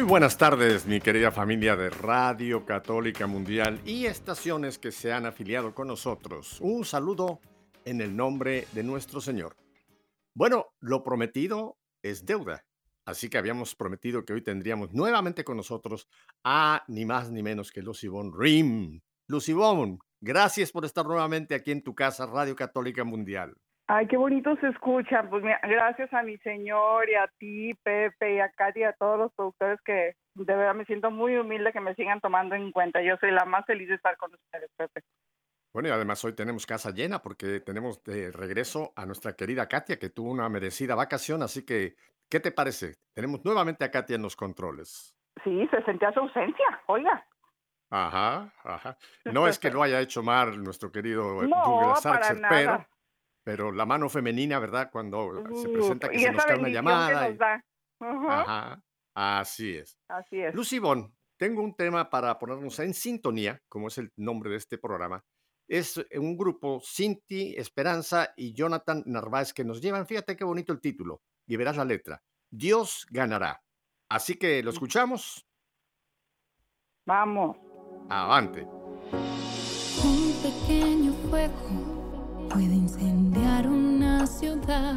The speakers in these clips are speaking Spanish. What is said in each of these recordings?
Muy buenas tardes, mi querida familia de Radio Católica Mundial y estaciones que se han afiliado con nosotros. Un saludo en el nombre de nuestro Señor. Bueno, lo prometido es deuda. Así que habíamos prometido que hoy tendríamos nuevamente con nosotros a ni más ni menos que Lucibón Rim. Lucibón, gracias por estar nuevamente aquí en tu casa, Radio Católica Mundial. Ay, qué bonito se escucha. Pues mira, gracias a mi señor y a ti, Pepe, y a Katy, y a todos los productores que de verdad me siento muy humilde que me sigan tomando en cuenta. Yo soy la más feliz de estar con ustedes, Pepe. Bueno, y además hoy tenemos casa llena porque tenemos de regreso a nuestra querida Katia, que tuvo una merecida vacación. Así que, ¿qué te parece? Tenemos nuevamente a Katia en los controles. Sí, se sentía su ausencia, oiga. Ajá, ajá. No es que lo haya hecho mal nuestro querido No, Douglas Archer, pero. Pero la mano femenina, ¿verdad? Cuando se Uh, presenta que y se esa nos cae una llamada. que nos da. Ajá, Ajá, así es. Así es. Lucy Bon, tengo un tema para ponernos en sintonía, como es el nombre de este programa. Es un grupo, Cinti, Esperanza y Jonathan Narváez, que nos llevan, fíjate qué bonito el título, y verás la letra. Dios ganará. Así que lo escuchamos. Vamos. Avante. Un pequeño fuego puede incendiar una ciudad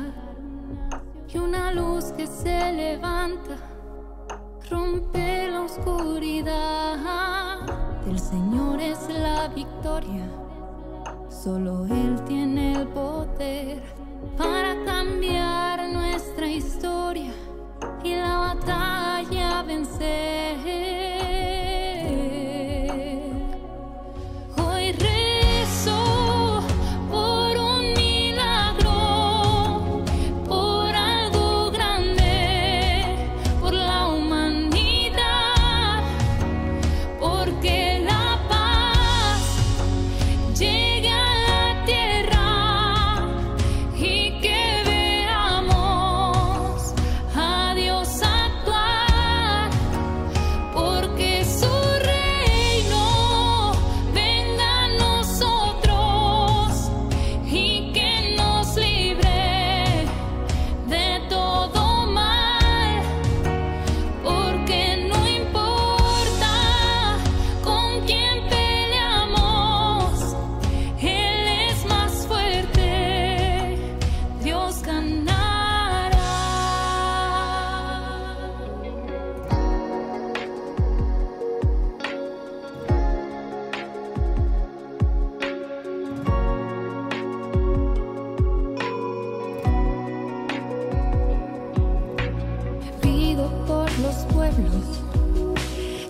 y una luz que se levanta rompe la oscuridad. Del Señor es la victoria, solo Él tiene el poder para cambiar nuestra historia y la batalla vencer.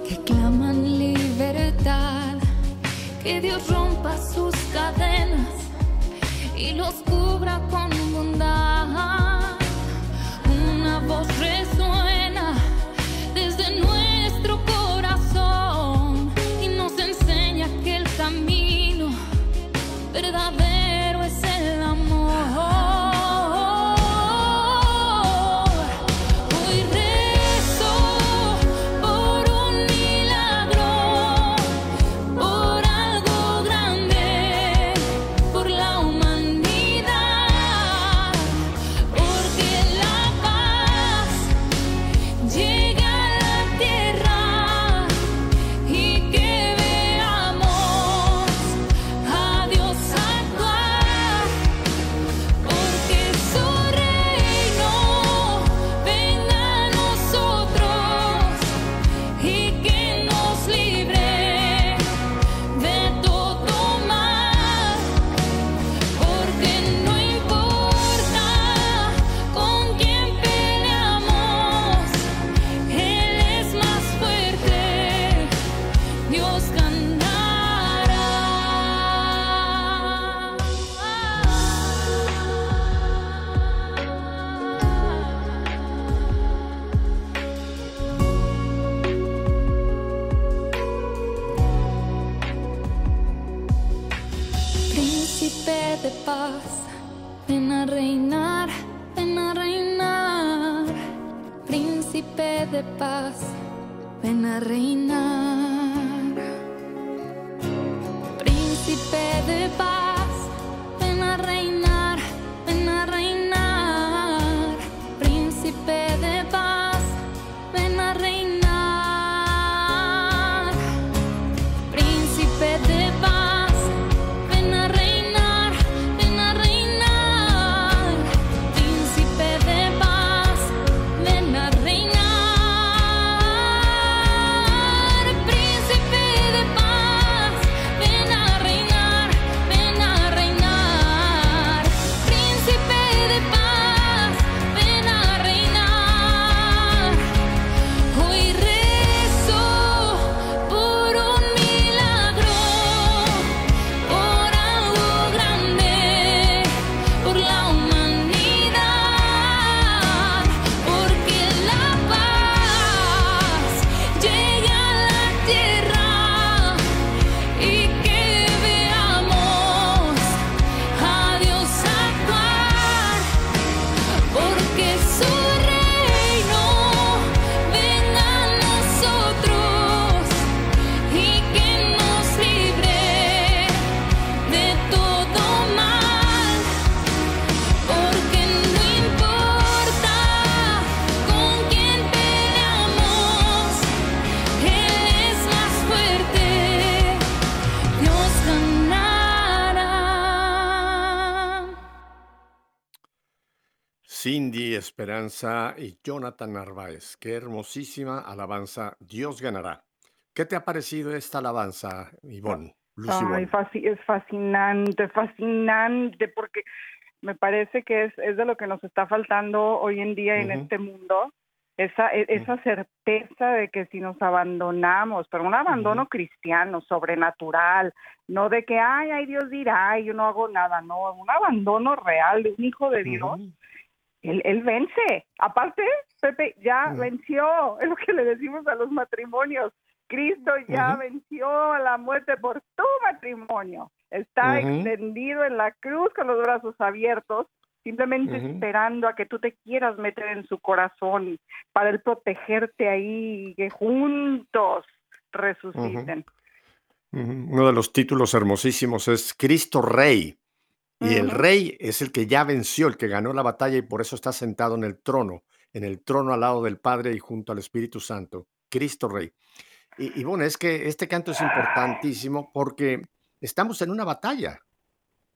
Que claman libertad, que Dios rompa sus cadenas y los de paz. Ven a reinar, ven a reinar. Príncipe de paz, ven a reinar. Príncipe de paz. Cindy Esperanza y Jonathan Narváez. Qué hermosísima alabanza. Dios ganará. ¿Qué te ha parecido esta alabanza, Ivonne? Ay, Ivonne? fasci- es fascinante, fascinante, porque me parece que es, es de lo que nos está faltando hoy en día en Ujú. este mundo, esa, e- esa certeza de que si nos abandonamos, pero un abandono cristiano, sobrenatural, no de que, ay, ay, Dios dirá, ay, yo no hago nada, no, un abandono real de un hijo de Dios. Él, él vence. Aparte, Pepe ya Ujú. venció, es lo que le decimos a los matrimonios. Cristo ya venció a la muerte por tu matrimonio. Está extendido en la cruz con los brazos abiertos, simplemente esperando a que tú te quieras meter en su corazón para él protegerte ahí y que juntos resuciten. Uno de los títulos hermosísimos es Cristo Rey. Y el rey es el que ya venció, el que ganó la batalla y por eso está sentado en el trono, en el trono al lado del Padre y junto al Espíritu Santo. Cristo Rey. Y, y bueno, es que este canto es importantísimo porque estamos en una batalla.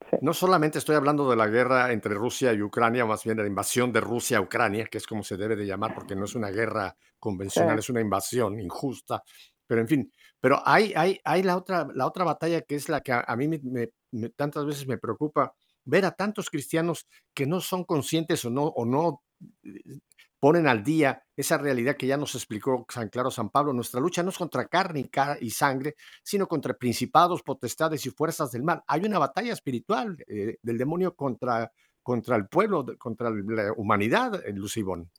Sí. No solamente estoy hablando de la guerra entre Rusia y Ucrania, más bien de la invasión de Rusia a Ucrania, que es como se debe de llamar, porque no es una guerra convencional, Sí. es una invasión injusta. Pero en fin, pero hay, hay, hay la, otra, la otra batalla que es la que a, a mí me, me- tantas veces me preocupa, ver a tantos cristianos que no son conscientes o no, o no eh, ponen al día esa realidad que ya nos explicó San Claro San Pablo. Nuestra lucha no es contra carne y, sangre, sino contra principados, potestades y fuerzas del mal. Hay una batalla espiritual eh, del demonio contra, contra el pueblo, contra la humanidad, eh, Lucibón.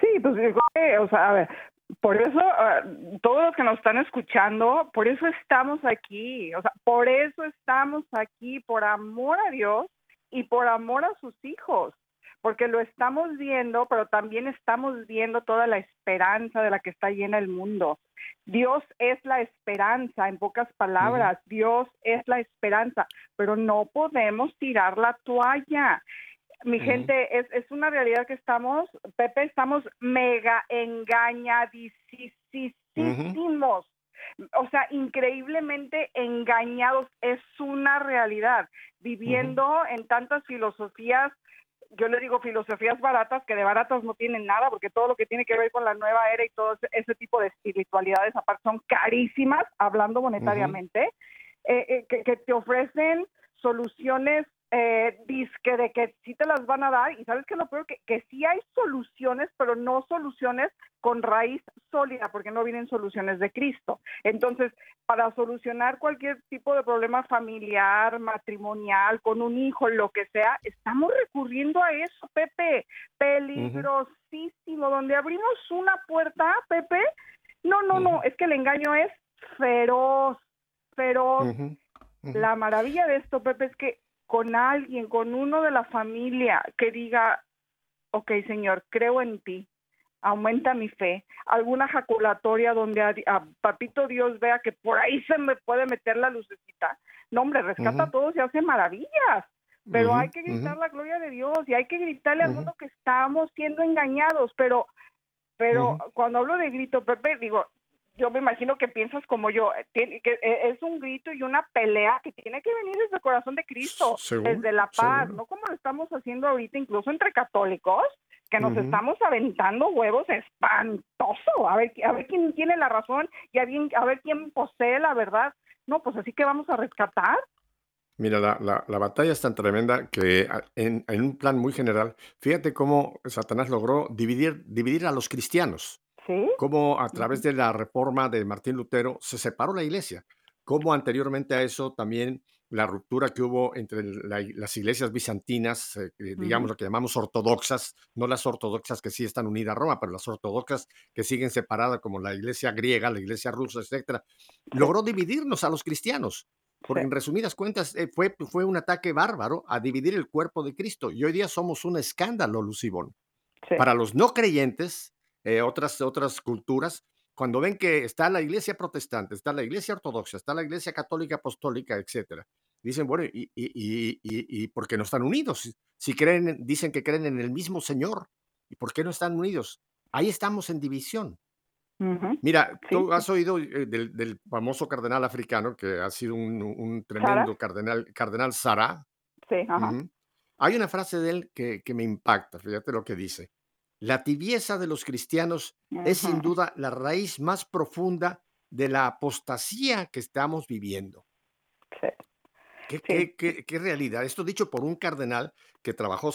Sí, pues o sea, a ver, por eso ah, todos los que nos están escuchando, por eso estamos aquí, o sea, por eso estamos aquí, por amor a Dios y por amor a sus hijos, porque lo estamos viendo, pero también estamos viendo toda la esperanza de la que está llena el mundo. Dios es la esperanza, en pocas palabras, Dios es la esperanza, pero no podemos tirar la toalla mi gente, es, es una realidad que estamos, Pepe, estamos mega engañadísimos. O sea, increíblemente engañados. Es una realidad. Viviendo en tantas filosofías, yo le digo filosofías baratas, que de baratas no tienen nada, porque todo lo que tiene que ver con la nueva era y todo ese, ese tipo de espiritualidades, aparte, son carísimas, hablando monetariamente, eh, eh, que, que te ofrecen soluciones eh, disque de que sí te las van a dar y sabes que lo peor que, que sí hay soluciones pero no soluciones con raíz sólida porque no vienen soluciones de Cristo. Entonces para solucionar cualquier tipo de problema familiar matrimonial con un hijo lo que sea estamos recurriendo a eso Pepe. Peligrosísimo. Donde abrimos una puerta Pepe no no no es que el engaño es feroz feroz. La maravilla de esto, Pepe, es que con alguien, con uno de la familia que diga, ok, Señor, creo en ti, aumenta mi fe, alguna jaculatoria donde a, a papito Dios vea que por ahí se me puede meter la lucecita. No, hombre, rescata a todos y hace maravillas. Pero hay que gritar la gloria de Dios y hay que gritarle al mundo que estamos siendo engañados. Pero, pero cuando hablo de grito, Pepe, digo, yo me imagino que piensas como yo, eh, que eh, es un grito y una pelea que tiene que venir desde el corazón de Cristo, Seguro, desde la paz, seguro. no como lo estamos haciendo ahorita, incluso entre católicos, que nos estamos aventando huevos espantoso, a ver, a ver quién tiene la razón y a, bien- a ver quién posee la verdad. No, pues así que vamos a rescatar. Mira, la, la- la batalla es tan tremenda que en, en un plan muy general, fíjate cómo Satanás logró dividir, dividir a los cristianos, Sí, cómo a través de la reforma de Martín Lutero se separó la iglesia, cómo anteriormente a eso también la ruptura que hubo entre la- las iglesias bizantinas, eh, digamos lo que llamamos ortodoxas, no las ortodoxas que sí están unidas a Roma, pero las ortodoxas que siguen separadas como la iglesia griega, la iglesia rusa, etcétera, logró dividirnos a los cristianos. Porque en resumidas cuentas eh, fue, fue un ataque bárbaro a dividir el cuerpo de Cristo. Y hoy día somos un escándalo, Lucibón. sí. Para los no creyentes, eh, otras, otras culturas, cuando ven que está la iglesia protestante, está la iglesia ortodoxa, está la iglesia católica apostólica, etcétera, dicen, bueno, ¿y, y, y, y, por qué no están unidos? Si- creen, en- dicen que creen en el mismo Señor, ¿y por qué no están unidos? Ahí estamos en división. Mira, Sí, tú sí. has oído eh, del, del famoso cardenal africano, que ha sido un, un tremendo cardenal, cardenal Sara. Sí, ajá. Ujú. Hay una frase de él que, que me impacta, fíjate lo que dice. La tibieza de los cristianos es sin duda la raíz más profunda de la apostasía que estamos viviendo. Sí. ¿Qué, Sí. qué- qué- qué realidad? Esto dicho por un cardenal que trabajó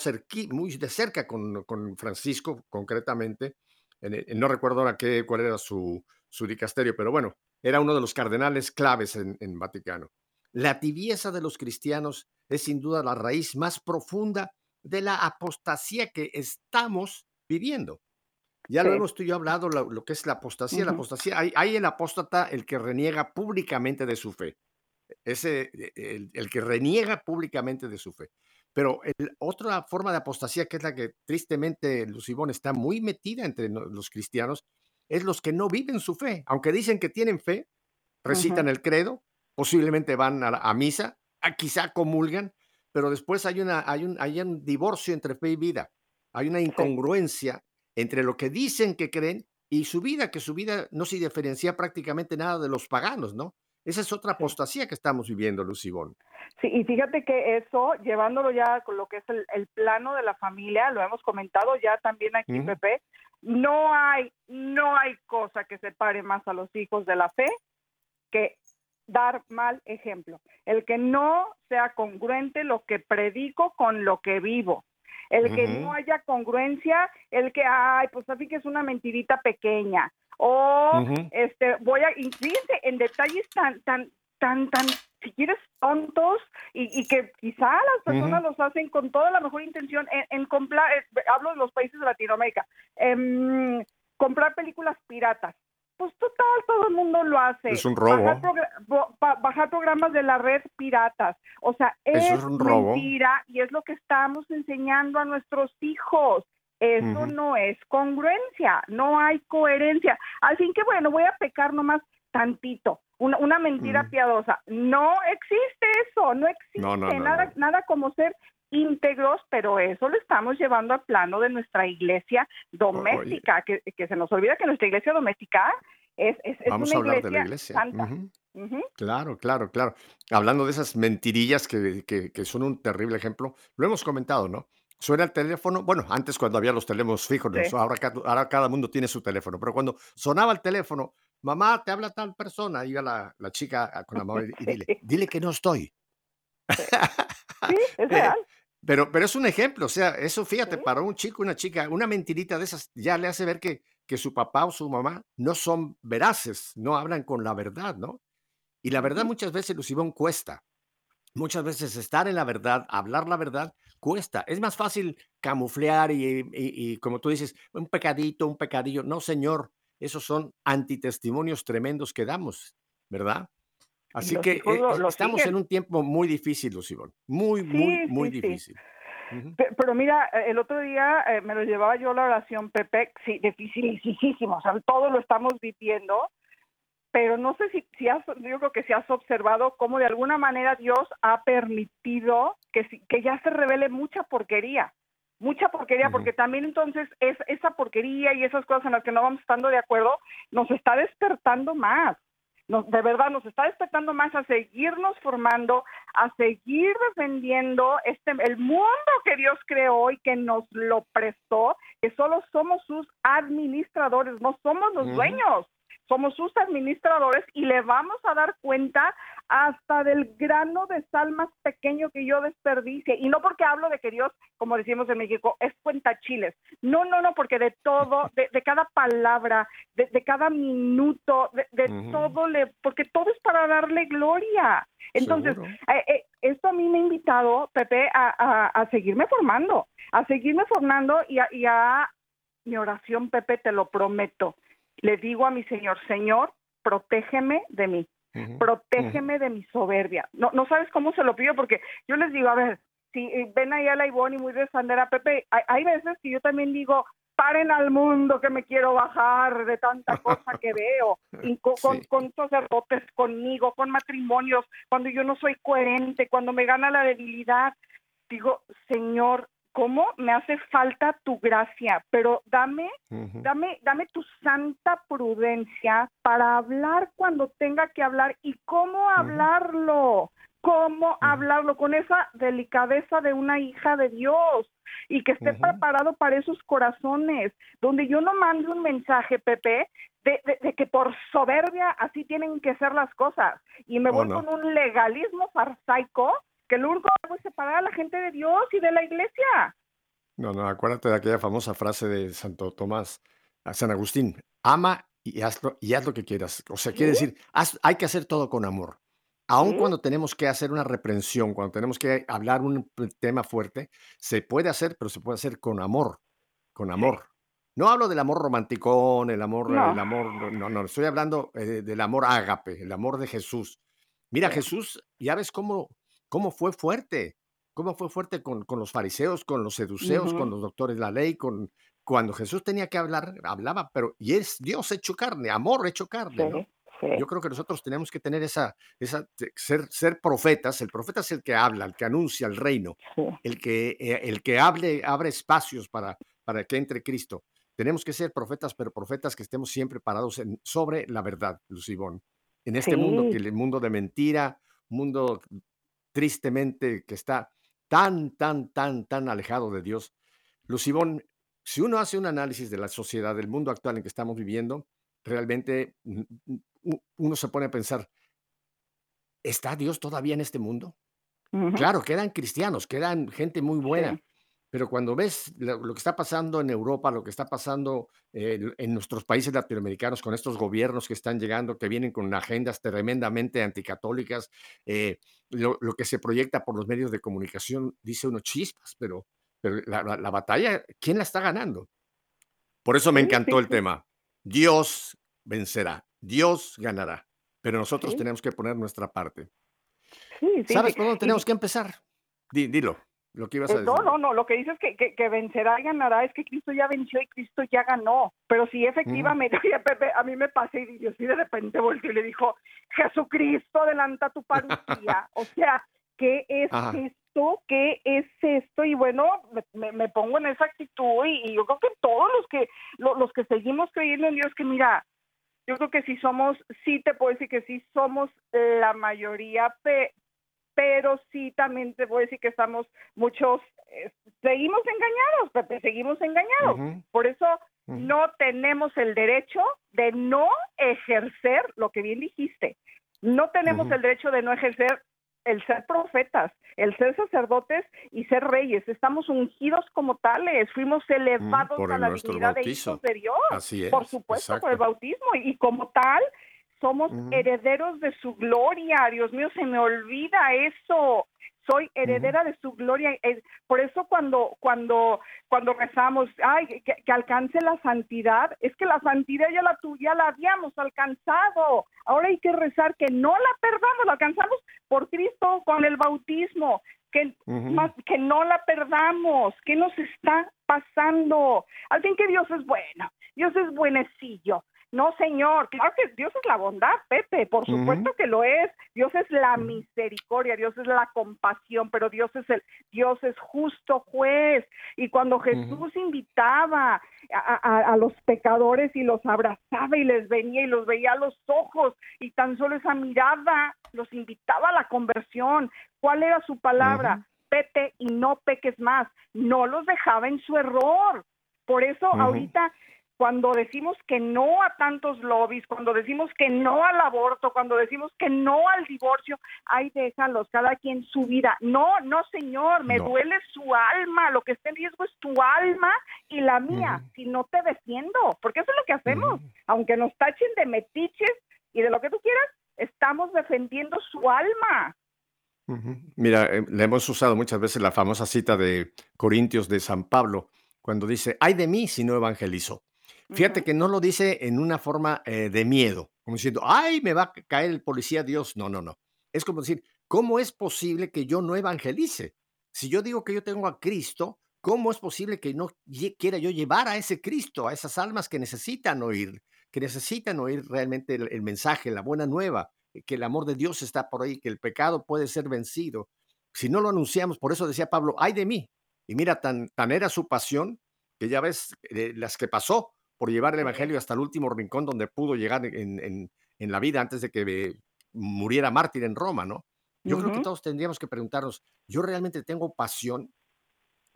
muy de cerca con, con Francisco, concretamente. En el- no recuerdo ahora qué, cuál era su, su dicasterio, pero bueno, era uno de los cardenales claves en, en Vaticano. La tibieza de los cristianos es sin duda la raíz más profunda de la apostasía que estamos viviendo. Ya lo Sí. hemos tú y yo hablado, lo, lo que es la apostasía. La apostasía, hay, hay el apóstata, el que reniega públicamente de su fe ese, eh, el, el que reniega públicamente de su fe. Pero el- otra forma de apostasía, que es la que tristemente Lucibón está muy metida entre los cristianos, es los que no viven su fe. Aunque dicen que tienen fe, recitan el credo, posiblemente van a, misa, a- quizá comulgan, pero después hay, una, hay, un, hay un divorcio entre fe y vida. Hay una incongruencia entre lo que dicen que creen y su vida, que su vida no se diferencia prácticamente nada de los paganos, ¿no? Esa es otra apostasía que estamos viviendo, Lucibón. Sí, y fíjate que eso, llevándolo ya con lo que es el, el plano de la familia, lo hemos comentado ya también aquí. Pepe, no hay, no hay cosa que separe más a los hijos de la fe que dar mal ejemplo. El que no sea congruente lo que predico con lo que vivo. El que no haya congruencia, el que, ay, pues así que es una mentirita pequeña. O, este, voy a, y fíjense en detalles tan, tan, tan, tan, si quieres, tontos y, y que quizá las personas los hacen con toda la mejor intención en, en comprar, eh, hablo de los países de Latinoamérica, em, comprar películas piratas. Pues total, todo el mundo lo hace. Es un robo. Bajar, programas de la red piratas. O sea, Eso es, es un robo. mentira y es lo que estamos enseñando a nuestros hijos. Eso no es congruencia, no hay coherencia. Así que bueno, voy a pecar nomás tantito, una, una mentira piadosa. No existe eso, no existe No, no, no, nada, no. nada como ser íntegros, pero eso lo estamos llevando al plano de nuestra iglesia doméstica, que, que se nos olvida que nuestra iglesia doméstica es, es, es Vamos a hablar iglesia, de la iglesia. santa. Claro, claro, claro. Hablando de esas mentirillas que, que- que son un terrible ejemplo, lo hemos comentado, ¿no? Suena el teléfono, bueno, antes cuando había los teléfonos fijos, Sí. ahora, ahora cada mundo tiene su teléfono, pero cuando sonaba el teléfono, mamá, te habla tal persona, iba la, la chica ah, con la mamá y, dile, dile que no estoy. Sí, es Eh, real. Pero, pero es un ejemplo, o sea, eso fíjate, Sí. para un chico, una chica, una mentirita de esas ya le hace ver que, que su papá o su mamá no son veraces, no hablan con la verdad, ¿no? Y la verdad muchas veces, Lucibón, cuesta. Muchas veces estar en la verdad, hablar la verdad, cuesta. Es más fácil camuflear y, y- y, como tú dices, un pecadito, un pecadillo. No, señor, esos son antitestimonios tremendos que damos, ¿verdad? Así los que eh, lo- eh, estamos siguen. en un tiempo muy difícil, Lucibón. Muy, muy, Sí, muy sí. difícil. Pero mira, eh, el otro día eh, me lo llevaba yo la oración, Pepe, sí, dificilísimo, o sea, todo lo estamos viviendo, pero no sé si, si has, yo creo que si has observado cómo de alguna manera Dios ha permitido que, que ya se revele mucha porquería, mucha porquería, porque también entonces es, esa porquería y esas cosas en las que no vamos estando de acuerdo nos está despertando más. Nos, de verdad nos está despertando más a seguirnos formando, a seguir defendiendo este el mundo que Dios creó y que nos lo prestó, que solo somos sus administradores, no somos los dueños, somos sus administradores y le vamos a dar cuenta hasta del grano de sal más pequeño que yo desperdicie. Y no porque hablo de que Dios, como decimos en México, es cuenta chiles. No, no, no, porque de todo, de, de cada palabra, de, de cada minuto, de, todo, le, porque todo es para darle gloria. Entonces, eh, eh, esto a mí me ha invitado, Pepe, a, a- a seguirme formando, a seguirme formando y a, y a mi oración, Pepe, te lo prometo. Le digo a mi Señor, Señor, protégeme de mí, protégeme de mi soberbia. No, no sabes cómo se lo pido, porque yo les digo, a ver, si eh, ven ahí a la Ivonne y muy de Sandera, Pepe, hay, hay veces que yo también digo, paren al mundo que me quiero bajar de tanta cosa que veo, y co- con, Sí. con sacerdotes conmigo, con matrimonios, cuando yo no soy coherente, cuando me gana la debilidad, digo, Señor, ¿cómo me hace falta tu gracia? Pero dame. Dame, dame tu santa prudencia para hablar cuando tenga que hablar y cómo hablarlo, cómo hablarlo con esa delicadeza de una hija de Dios y que esté preparado para esos corazones, donde yo no mande un mensaje, Pepe, de, de- de que por soberbia así tienen que ser las cosas y me Oh, voy no. con un legalismo farsaico que lo único que hago es separar a la gente de Dios y de la iglesia. No, no, acuérdate de aquella famosa frase de Santo Tomás, a San Agustín, ama y haz lo que quieras. O sea, quiere decir, haz- hay que hacer todo con amor. Aun Sí. cuando tenemos que hacer una reprensión, cuando tenemos que hablar un tema fuerte, se puede hacer, pero se puede hacer con amor, con amor. No hablo del amor romanticón, el amor, No. el amor, no, no, estoy hablando eh, del amor ágape, el amor de Jesús. Mira. Jesús, ya ves cómo, cómo fue fuerte, cómo fue fuerte con, con los fariseos, con los seduceos, con los doctores de la ley, con cuando Jesús tenía que hablar, hablaba, pero y es Dios hecho carne, amor hecho carne, ¿no? Sí. Yo creo que nosotros tenemos que tener esa, esa ser, ser profetas. El profeta es el que habla, el que anuncia el reino, sí. el que, eh, el que hable, abre espacios para, para que entre Cristo. Tenemos que ser profetas, pero profetas que estemos siempre parados en- sobre la verdad, Lucibón. En este mundo, que el mundo de mentira, mundo tristemente que está tan, tan, tan, tan alejado de Dios. Lucibón, si uno hace un análisis de la sociedad, del mundo actual en que estamos viviendo, realmente mm, mm, uno se pone a pensar, ¿está Dios todavía en este mundo? Ujú. Claro, quedan cristianos, quedan gente muy buena, Sí. Pero cuando ves lo, lo que está pasando en Europa, lo que está pasando eh, en nuestros países latinoamericanos con estos gobiernos que están llegando, que vienen con agendas tremendamente anticatólicas, eh, lo, lo que se proyecta por los medios de comunicación, dice uno chispas, pero, pero la, la- la batalla, ¿quién la está ganando? Por eso me encantó el tema. Dios vencerá, Dios ganará, pero nosotros Sí. tenemos que poner nuestra parte. Sí, sí, ¿Sabes por dónde tenemos que empezar? Di- dilo, lo que ibas a Eh, decir. No, no, no, lo que dices que, que, que vencerá y ganará es que Cristo ya venció y Cristo ya ganó. Pero sí, efectivamente, oye, Pepe, a mí me pasé y Dios y de repente volteó y le dijo, Jesucristo, adelanta tu parucía. o sea, ¿qué es Ajá. esto? ¿Qué es esto? Y bueno, me pongo en esa actitud y, y yo creo que todos los que, lo- los que seguimos creyendo en Dios, que mira, yo creo que sí somos, sí te puedo decir que sí somos la mayoría, pe- pero sí también te voy a decir que estamos muchos, eh, seguimos engañados, Pepe, seguimos engañados. Por eso no tenemos el derecho de no ejercer lo que bien dijiste. No tenemos el derecho de no ejercer el ser profetas, el ser sacerdotes y ser reyes. Estamos ungidos como tales, fuimos elevados por a el la dignidad de hijos de Dios. Así es. Por supuesto, por el bautismo. Y, y como tal, somos Ujú. herederos de su gloria. Dios mío, se me olvida eso. Soy heredera de su gloria. Por eso cuando, cuando, cuando rezamos, ay, que, que alcance la santidad, es que la santidad ya la tuya la habíamos alcanzado. Ahora hay que rezar que no la perdamos, la alcanzamos por Cristo con el bautismo. que, más, que no la perdamos. ¿Qué nos está pasando? Al fin que Dios es bueno, Dios es buenecillo. No, Señor, claro que Dios es la bondad, Pepe, por supuesto que lo es. Dios es la misericordia, Dios es la compasión, pero Dios es el Dios es justo juez. Y cuando Jesús invitaba a, a- a los pecadores y los abrazaba y les venía y los veía a los ojos y tan solo esa mirada los invitaba a la conversión. ¿Cuál era su palabra? Ujú. Vete y no peques más. No los dejaba en su error. Por eso ahorita cuando decimos que no a tantos lobbies, cuando decimos que no al aborto, cuando decimos que no al divorcio, ay, déjalos, cada quien su vida. No, no, señor, me No. duele su alma, lo que está en riesgo es tu alma y la mía, si no te defiendo, porque eso es lo que hacemos, aunque nos tachen de metiches y de lo que tú quieras, estamos defendiendo su alma. Mira, eh, le hemos usado muchas veces la famosa cita de Corintios de San Pablo, cuando dice, ay de mí si no evangelizo. Fíjate Ujú. que no lo dice en una forma eh, de miedo, como diciendo, ay, me va a caer el policía Dios. No, no, no. Es como decir, ¿cómo es posible que yo no evangelice? Si yo digo que yo tengo a Cristo, ¿cómo es posible que no quiera yo llevar a ese Cristo, a esas almas que necesitan oír, que necesitan oír realmente el, el mensaje, la buena nueva, eh, que el amor de Dios está por ahí, que el pecado puede ser vencido? Si no lo anunciamos, por eso decía Pablo, ay de mí. Y mira, tan, tan era su pasión que ya ves eh, las que pasó por llevar el Sí. evangelio hasta el último rincón donde pudo llegar en, en- en la vida antes de que muriera mártir en Roma, ¿no? Yo creo que todos tendríamos que preguntarnos, ¿yo realmente tengo pasión?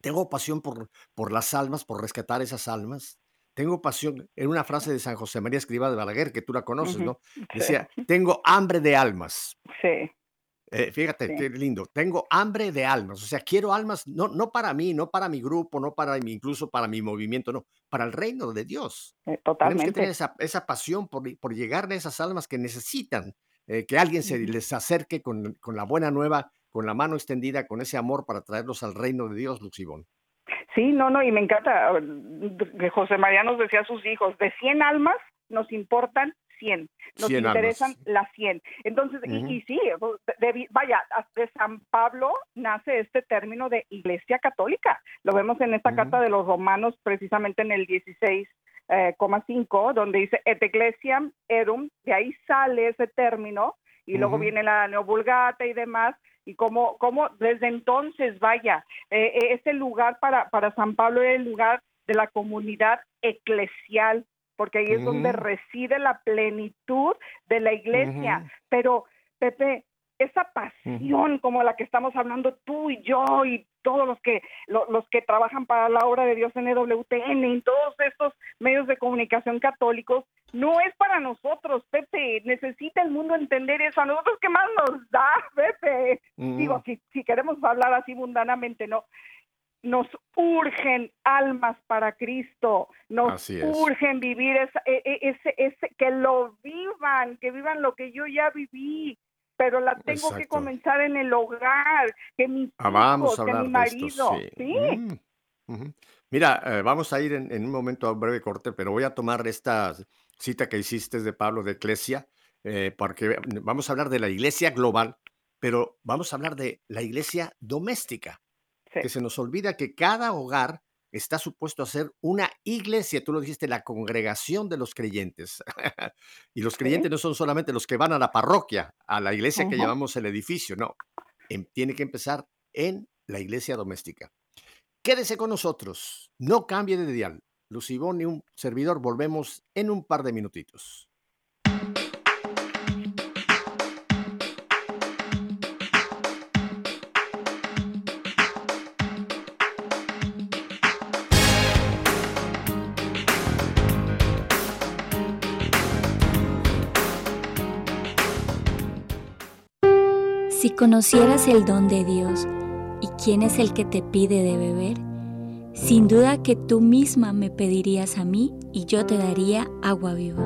¿Tengo pasión por, por las almas, por rescatar esas almas? Tengo pasión, en una frase de San José María Escrivá de Balaguer, que tú la conoces, Ujú. ¿no? Sí. Decía, tengo hambre de almas. Sí. Eh, fíjate, Sí. qué lindo. Tengo hambre de almas. O sea, quiero almas, no, no para mí, no para mi grupo, no para mi, incluso para mi movimiento, no, para el reino de Dios. Eh, Tenemos que tener Totalmente. esa, esa pasión por, por llegar a esas almas que necesitan, eh, que alguien se les acerque con, con la buena nueva, con la mano extendida, con ese amor para traerlos al reino de Dios, Luxibón. Sí, no, no, y me encanta. que José María nos decía a sus hijos, de 100 almas nos importan 100, nos 100 interesan almas. las 100. Entonces, y- sí, de- de- vaya, de San Pablo nace este término de iglesia católica. Lo vemos en esta carta de los romanos, precisamente en el 16,5, donde dice et ecclesiam erum, de ahí sale ese término, y luego viene la neovulgata y demás, y como, como desde entonces, vaya, eh, eh, ese lugar para, para San Pablo era el lugar de la comunidad eclesial, porque ahí es donde reside la plenitud de la iglesia. Pero, Pepe, esa pasión como la que estamos hablando tú y yo y todos los que lo- los que trabajan para la obra de Dios en EWTN y todos estos medios de comunicación católicos no es para nosotros, Pepe. Necesita el mundo entender eso. A nosotros qué más nos da, Pepe. Digo, si, si queremos hablar así mundanamente, no. Nos urgen almas para Cristo, nos urgen vivir esa- e- e- ese, ese, que lo vivan, que vivan lo que yo ya viví, pero la tengo que comenzar en el hogar, que mis Ah, vamos hijos, a que hablar mi esto, marido, sí. sí, Mm. Mira, eh, vamos a ir en, en un momento a un breve corte, pero voy a tomar esta cita que hiciste de Pablo de Eclesia, eh, porque vamos a hablar de la iglesia global, pero vamos a hablar de la iglesia doméstica, sí, que se nos olvida que cada hogar está supuesto a ser una iglesia, tú lo dijiste, la congregación de los creyentes. y los sí, creyentes no son solamente los que van a la parroquia, a la iglesia que llamamos el edificio, no, em- tiene que empezar en la iglesia doméstica. Quédese con nosotros, no cambie de dial. Lucibón y un servidor volvemos en un par de minutitos. Si conocieras el don de Dios y quién es el que te pide de beber, sin duda que tú misma me pedirías a mí y yo te daría agua viva.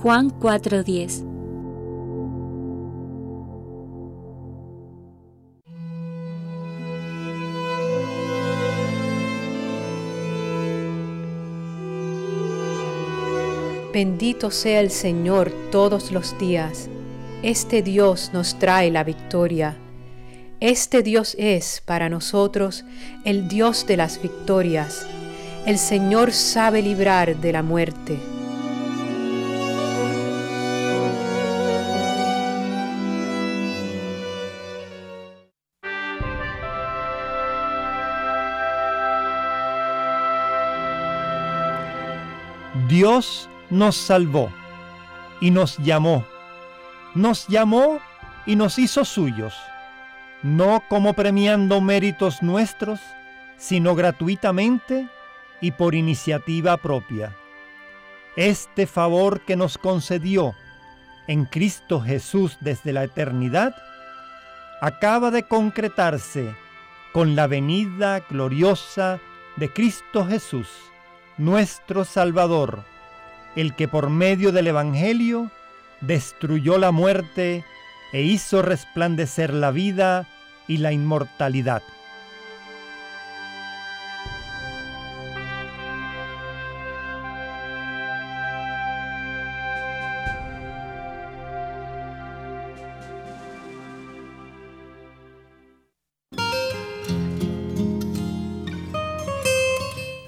Juan 4:10 Bendito sea el Señor todos los días. Este Dios nos trae la victoria. Este Dios es para nosotros el Dios de las victorias. El Señor sabe librar de la muerte. Dios nos salvó y nos llamó. Nos llamó y nos hizo suyos, no como premiando méritos nuestros, sino gratuitamente y por iniciativa propia. Este favor que nos concedió en Cristo Jesús desde la eternidad, acaba de concretarse con la venida gloriosa de Cristo Jesús, nuestro Salvador, el que por medio del Evangelio destruyó la muerte e hizo resplandecer la vida y la inmortalidad.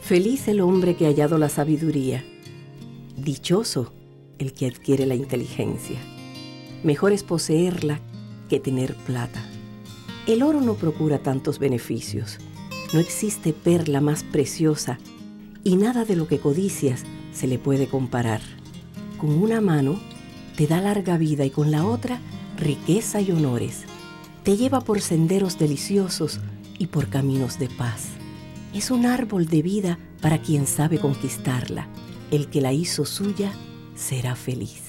Feliz el hombre que ha hallado la sabiduría. Dichoso el que adquiere la inteligencia. Mejor es poseerla que tener plata. El oro no procura tantos beneficios. No existe perla más preciosa y nada de lo que codicias se le puede comparar. Con una mano te da larga vida y con la otra riqueza y honores. Te lleva por senderos deliciosos y por caminos de paz. Es un árbol de vida para quien sabe conquistarla. El que la hizo suya será feliz.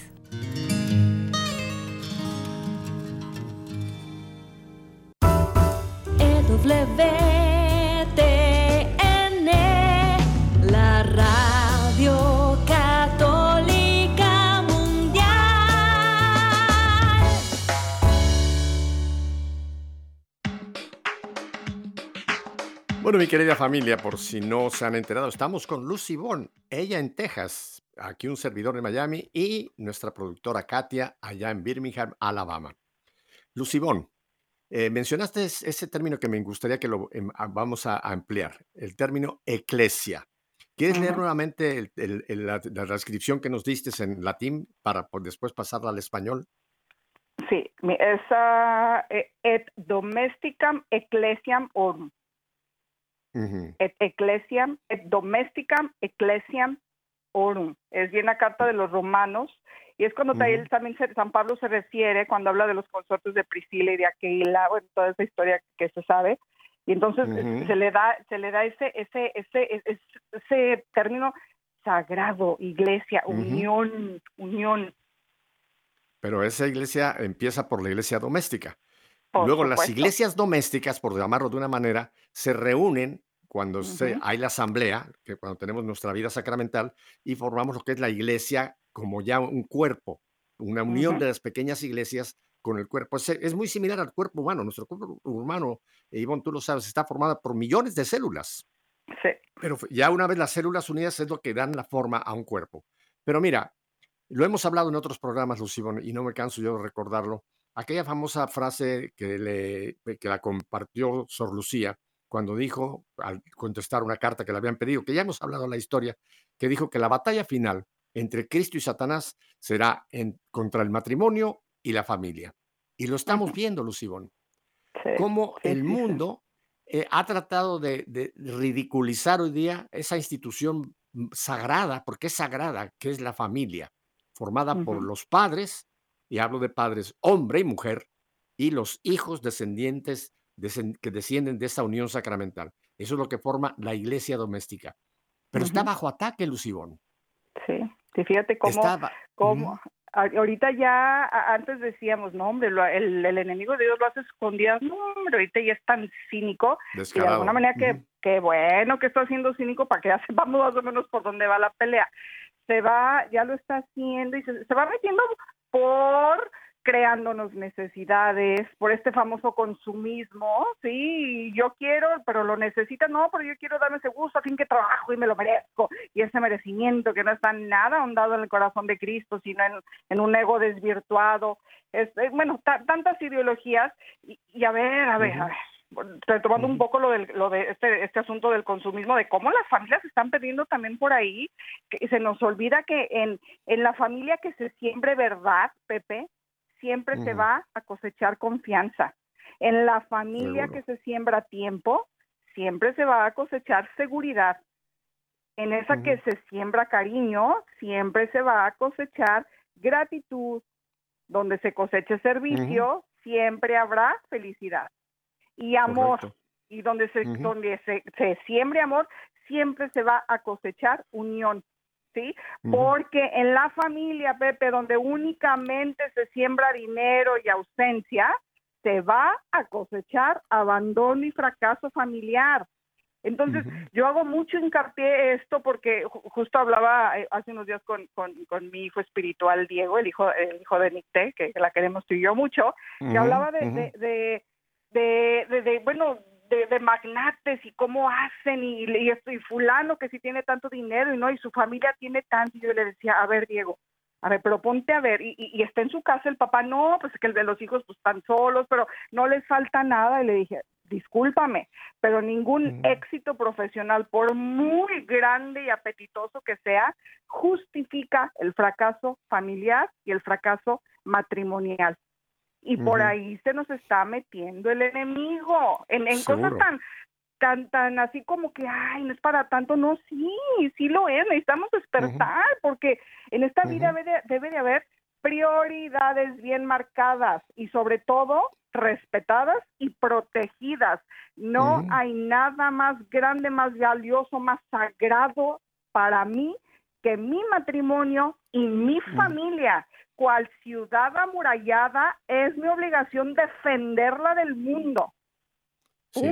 EWTN, la radio católica mundial. Bueno, mi querida familia, por si no se han enterado, estamos con Lucy Bond, ella en Texas, aquí un servidor en Miami y nuestra productora Katia allá en Birmingham, Alabama. Lucy Bond, eh, mencionaste es- ese término que me gustaría que lo em, vamos a, a ampliar, el término eclesia. ¿Quieres leer nuevamente el- el- el- la, la descripción que nos diste en latín para por después pasarla al español? Sí, mi- es ah, e- et domesticam ecclesiam orum. Et ecclesiam, et domesticam ecclesiam orum. Es bien la carta de los romanos. Y es cuando también, también se- San Pablo se refiere cuando habla de los consortes de Priscila y de Aquila, bueno, toda esa historia que se sabe. Y entonces eh, se le da, se le da ese, ese, ese, ese, ese término sagrado, iglesia, unión, unión. Pero esa iglesia empieza por la iglesia doméstica. Por Luego las iglesias domésticas, por llamarlo de una manera, se reúnen cuando se- Ujú. hay la asamblea, que cuando tenemos nuestra vida sacramental, y formamos lo que es la iglesia como ya un cuerpo, una unión Ujú. de las pequeñas iglesias con el cuerpo. Es, es muy similar al cuerpo humano. Nuestro cuerpo humano, eh, Ivonne, tú lo sabes, está formado por millones de células. Sí. Pero ya una vez las células unidas es lo que dan la forma a un cuerpo. Pero mira, lo hemos hablado en otros programas, Lucibón, y no me canso yo de recordarlo. Aquella famosa frase que, le, que la compartió Sor Lucía cuando dijo, al contestar una carta que le habían pedido, que ya hemos hablado de la historia, que dijo que la batalla final entre Cristo y Satanás será en, contra el matrimonio y la familia. Y lo estamos viendo, Lucibón Sí, cómo sí, el mundo eh, ha tratado de, de ridiculizar hoy día esa institución sagrada, porque es sagrada, que es la familia, formada por los padres, y hablo de padres hombre y mujer, y los hijos descendientes que descienden de esa unión sacramental. Eso es lo que forma la iglesia doméstica. Pero está Ujú. bajo ataque, Lucibón. Sí, sí, fíjate cómo, Está ba- cómo ahorita ya antes decíamos, no hombre, lo- el, el enemigo de Dios lo hace escondidas, no hombre, ahorita ya es tan cínico y de alguna manera que, Ujú. que bueno que está siendo cínico para que ya sepamos más o menos por dónde va la pelea. Se va, ya lo está haciendo y se, se va metiendo por creándonos necesidades, por este famoso consumismo, sí, yo quiero, pero lo necesitas, no, pero yo quiero darme ese gusto, a fin que trabajo y me lo merezco, y ese merecimiento que no está nada ahondado en el corazón de Cristo, sino en, un ego desvirtuado, es, bueno, tantas ideologías, y, a ver, a ver, a ver, retomando un poco lo, del, lo de este, este asunto del consumismo, de cómo las familias están perdiendo también por ahí, que se nos olvida que en, en la familia que se siembre verdad, Pepe, siempre se va a cosechar confianza. En la familia que se siembra tiempo, siempre se va a cosechar seguridad. En esa que se siembra cariño, siempre se va a cosechar gratitud. Donde se coseche servicio, siempre habrá felicidad y amor. Y donde se, donde se, se siembre amor, siempre se va a cosechar unión. ¿Sí? Porque en la familia, Pepe, donde únicamente se siembra dinero y ausencia, se va a cosechar abandono y fracaso familiar. Entonces, yo hago mucho hincapié esto porque justo hablaba eh, hace unos días con, con, mi hijo espiritual, Diego, el hijo, el hijo de Nicté, que la queremos tú y yo mucho, que hablaba de, de de, de, bueno, de, de, magnates y cómo hacen y, y, esto, y fulano que si tiene tanto dinero y no, y su familia tiene tanto. Y yo le decía, a ver, Diego, a ver, pero ponte a ver, y, y, está en su casa el papá, no, pues es que el de los hijos pues están solos, pero no les falta nada. Y le dije, discúlpame, pero ningún éxito profesional, por muy grande y apetitoso que sea, justifica el fracaso familiar y el fracaso matrimonial y por ahí se nos está metiendo el enemigo en, cosas tan tan tan así como que ay no es para tanto no sí sí lo es necesitamos despertar porque en esta vida debe de, haber prioridades bien marcadas y sobre todo respetadas y protegidas. No hay nada más grande más valioso más sagrado para mí que mi matrimonio y mi familia cual ciudad amurallada, es mi obligación defenderla del mundo.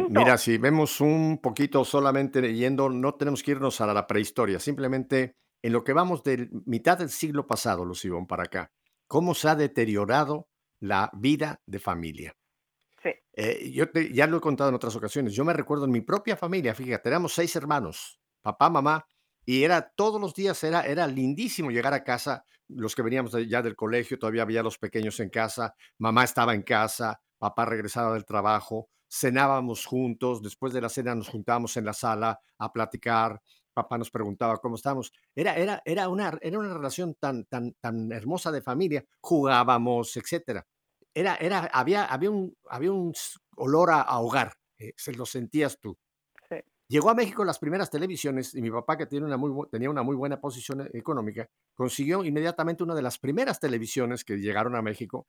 mira, si vemos un poquito solamente yendo, no tenemos que irnos a la prehistoria, simplemente en lo que vamos de mitad del siglo pasado, Lucibón, para acá, cómo se ha deteriorado la vida de familia. Sí. Eh, yo ya lo he contado en otras ocasiones. Yo me recuerdo en mi propia familia, fíjate, éramos seis hermanos, papá, mamá, y era todos los días, era, era lindísimo llegar a casa los que veníamos ya del colegio, todavía había los pequeños en casa, mamá estaba en casa, papá regresaba del trabajo, cenábamos juntos, después de la cena nos juntábamos en la sala a platicar, papá nos preguntaba cómo estábamos. Era, era, era, una, era una relación tan, tan, tan hermosa de familia, jugábamos, etcétera. Era, era, había, había, un, había un olor a, hogar, eh, se lo sentías tú. Llegó a México las primeras televisiones y mi papá, que tiene una muy, tenía una muy buena posición e, económica, consiguió inmediatamente una de las primeras televisiones que llegaron a México.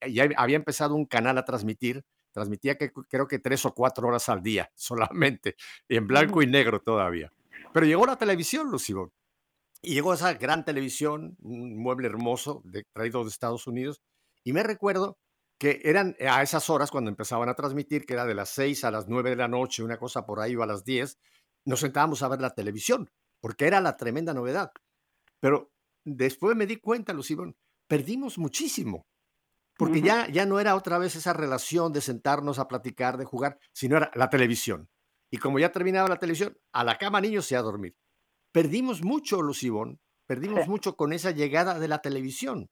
Eh, ya había empezado un canal a transmitir, transmitía que, creo que tres o cuatro horas al día solamente, en blanco y negro todavía. Pero llegó la televisión, Lucio. Y llegó esa gran televisión, un mueble hermoso de, traído de Estados Unidos. Y me recuerdo que eran a esas horas cuando empezaban a transmitir, que era de las 6 a las 9 de la noche, una cosa por ahí o a las 10, nos sentábamos a ver la televisión, porque era la tremenda novedad. Pero después me di cuenta, Lucibón, perdimos muchísimo, porque ya, ya no era otra vez esa relación de sentarnos a platicar, de jugar, sino era la televisión. Y como ya terminaba la televisión, a la cama niños y a dormir. Perdimos mucho, Lucibón, perdimos mucho con esa llegada de la televisión.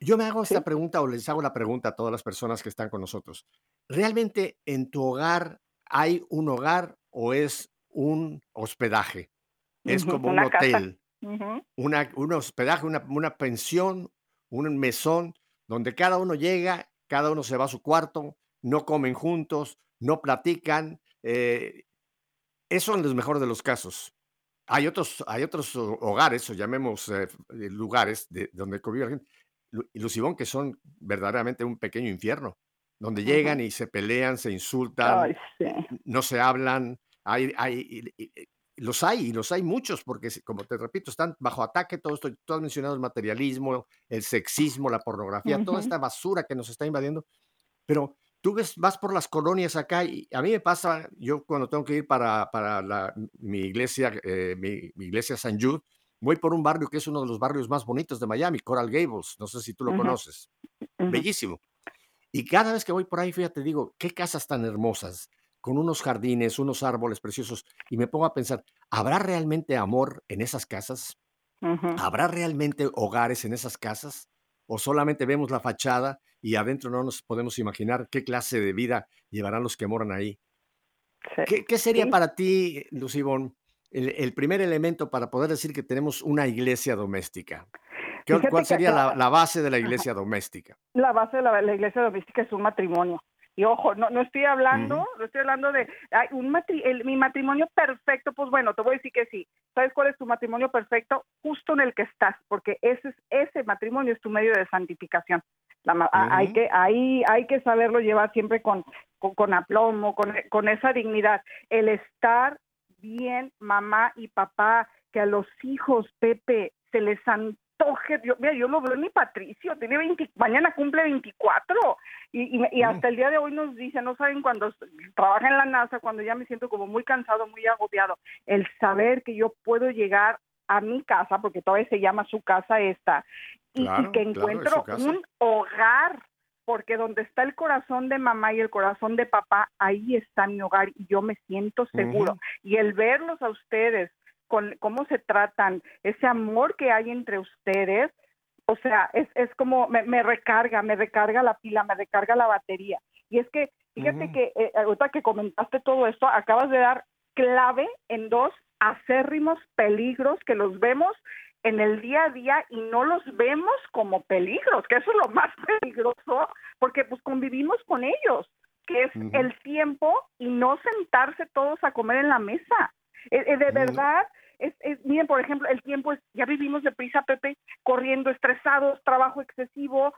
Yo me hago esta pregunta o les hago la pregunta a todas las personas que están con nosotros. ¿Realmente en tu hogar hay un hogar o es un hospedaje? Es como un hotel, una, un hospedaje, una, una pensión, un mesón donde cada uno llega, cada uno se va a su cuarto, no comen juntos, no platican. Eh, eso en los mejores de los casos. Hay otros, hay otros hogares, o llamemos eh, lugares de, donde conviven Lucibón, que son verdaderamente un pequeño infierno, donde llegan y se pelean, se insultan, no se hablan, hay, hay, los hay, y los hay muchos, porque como te repito, están bajo ataque todo esto, tú has mencionado el materialismo, el sexismo, la pornografía, toda esta basura que nos está invadiendo, pero tú ves, vas por las colonias acá y a mí me pasa, yo cuando tengo que ir para, para mi iglesia, eh, mi, mi, iglesia San Jude, voy por un barrio que es uno de los barrios más bonitos de Miami, Coral Gables. No sé si tú lo conoces. bellísimo. Y cada vez que voy por ahí, fíjate, digo, qué casas tan hermosas, con unos jardines, unos árboles preciosos, y me pongo a pensar, ¿habrá realmente amor en esas casas? ¿Habrá realmente hogares en esas casas? ¿O solamente vemos la fachada y adentro no nos podemos imaginar qué clase de vida llevarán los que moran ahí? ¿Qué, qué sería Sí. para ti, Lucibón, el, el primer elemento para poder decir que tenemos una iglesia doméstica? ¿Qué- ¿Cuál sería la- la, la base de la iglesia doméstica? la base de la, la iglesia doméstica es un matrimonio. Y ojo, no, no estoy hablando, no estoy hablando de ay, un matri- el- mi matrimonio perfecto, pues bueno, te voy a decir que sí. ¿Sabes cuál es tu matrimonio perfecto? Justo en el que estás, porque ese es, ese matrimonio es tu medio de santificación. La hay que ahí hay que saberlo llevar siempre con con, con aplomo, con, con esa dignidad. El estar bien, mamá y papá, que a los hijos, Pepe, se les antoje. Yo, mira, yo lo veo en mi Patricio, tiene 20, mañana cumple 24 y, y, y hasta el día de hoy nos dice, no saben cuando trabaja en la NASA, cuando ya me siento como muy cansado, muy agobiado, el saber que yo puedo llegar a mi casa, porque todavía se llama su casa esta, y, que encuentro un hogar porque donde está el corazón de mamá y el corazón de papá, ahí está mi hogar y yo me siento seguro. Y el verlos a ustedes, con cómo se tratan, ese amor que hay entre ustedes, o sea, es, es como me, me recarga, me recarga la pila, me recarga la batería. Y es que, fíjate que eh, ahorita que comentaste todo esto, acabas de dar clave en dos acérrimos peligros que los vemos en el día a día y no los vemos como peligros, que eso es lo más peligroso, porque pues convivimos con ellos, que es el tiempo y no sentarse todos a comer en la mesa. Eh, eh, de verdad, es, es- miren, por ejemplo, el tiempo es, ya vivimos deprisa, Pepe, corriendo, estresados, trabajo excesivo,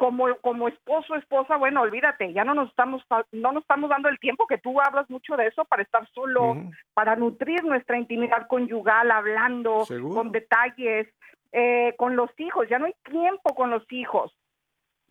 como, como esposo, esposa, bueno, olvídate, ya no nos estamos, no nos estamos dando el tiempo que tú hablas mucho de eso para estar solo, para nutrir nuestra intimidad conyugal, hablando, Seguro. con detalles, eh, con los hijos, ya no hay tiempo con los hijos.